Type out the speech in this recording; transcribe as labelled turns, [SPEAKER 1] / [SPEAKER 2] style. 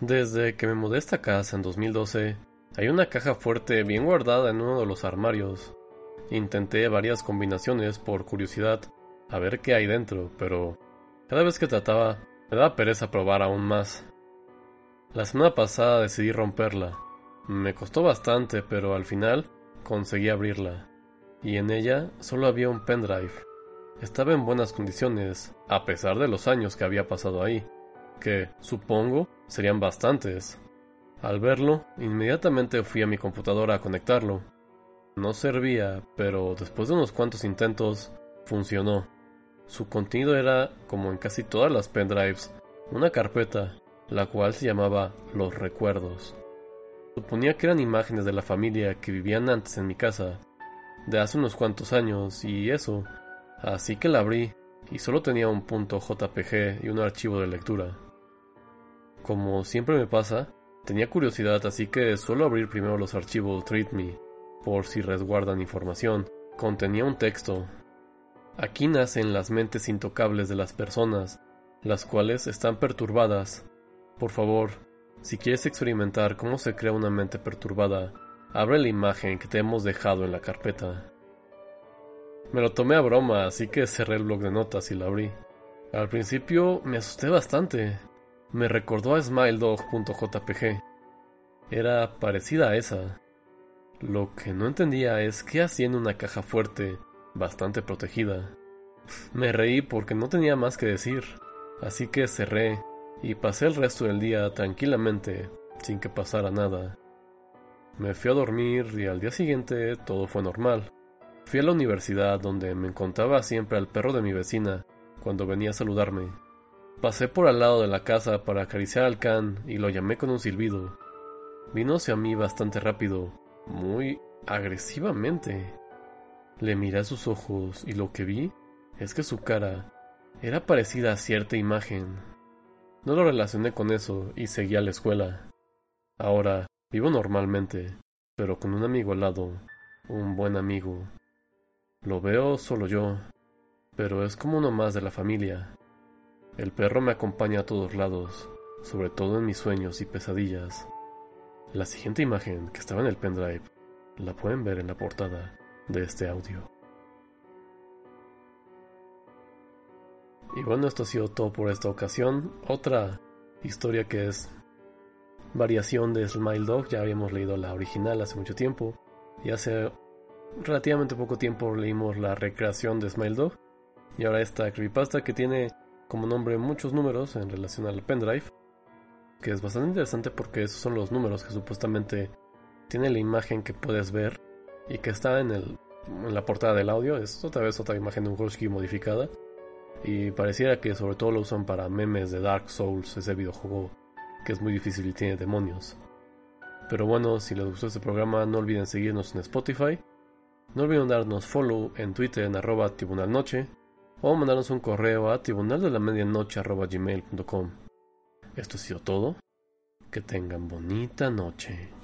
[SPEAKER 1] Desde que me mudé a esta casa en 2012, hay una caja fuerte bien guardada en uno de los armarios. Intenté varias combinaciones por curiosidad, a ver qué hay dentro, pero cada vez que trataba, me daba pereza probar aún más. La semana pasada decidí romperla. Me costó bastante, pero al final conseguí abrirla. Y en ella solo había un pendrive. Estaba en buenas condiciones, a pesar de los años que había pasado ahí, que, supongo, serían bastantes. Al verlo, inmediatamente fui a mi computadora a conectarlo. No servía, pero después de unos cuantos intentos, funcionó. Su contenido era, como en casi todas las pendrives, una carpeta, la cual se llamaba Los Recuerdos. Suponía que eran imágenes de la familia que vivían antes en mi casa, de hace unos cuantos años, y eso. Así que la abrí, y solo tenía un punto JPG y un archivo de lectura. Como siempre me pasa, tenía curiosidad, así que suelo abrir primero los archivos TreatMe, por si resguardan información. Contenía un texto. Aquí nacen las mentes intocables de las personas, las cuales están perturbadas. Por favor, si quieres experimentar cómo se crea una mente perturbada, abre la imagen que te hemos dejado en la carpeta. Me lo tomé a broma, así que cerré el blog de notas y la abrí. Al principio me asusté bastante. Me recordó a smiledog.jpg. Era parecida a esa. Lo que no entendía es qué hacía en una caja fuerte, bastante protegida. Me reí porque no tenía más que decir, así que cerré y pasé el resto del día tranquilamente, sin que pasara nada. Me fui a dormir y al día siguiente todo fue normal. Fui a la universidad donde me encontraba siempre al perro de mi vecina cuando venía a saludarme. Pasé por al lado de la casa para acariciar al can y lo llamé con un silbido. Vino hacia mí bastante rápido, muy agresivamente. Le miré a sus ojos y lo que vi es que su cara era parecida a cierta imagen. No lo relacioné con eso y seguí a la escuela. Ahora vivo normalmente, pero con un amigo al lado, un buen amigo. Lo veo solo yo, pero es como uno más de la familia. El perro me acompaña a todos lados, sobre todo en mis sueños y pesadillas. La siguiente imagen que estaba en el pendrive la pueden ver en la portada de este audio. Y bueno, esto ha sido todo por esta ocasión. Otra historia que es variación de Smile Dog, ya habíamos leído la original hace mucho tiempo. Y hace relativamente poco tiempo leímos la recreación de Smile Dog. Y ahora esta creepypasta que tiene como nombre muchos números en relación al pendrive, que es bastante interesante porque esos son los números que supuestamente tiene la imagen que puedes ver y que está en, el, en la portada del audio. Es otra vez otra imagen de un Husky modificada. Y pareciera que sobre todo lo usan para memes de Dark Souls, ese videojuego que es muy difícil y tiene demonios. Pero bueno, si les gustó este programa, no olviden seguirnos en Spotify. No olviden darnos follow en Twitter en arroba tribunalnoche o mandarnos un correo a tribunaldelamedianoche.gmail.com. Esto ha sido todo. Que tengan bonita noche.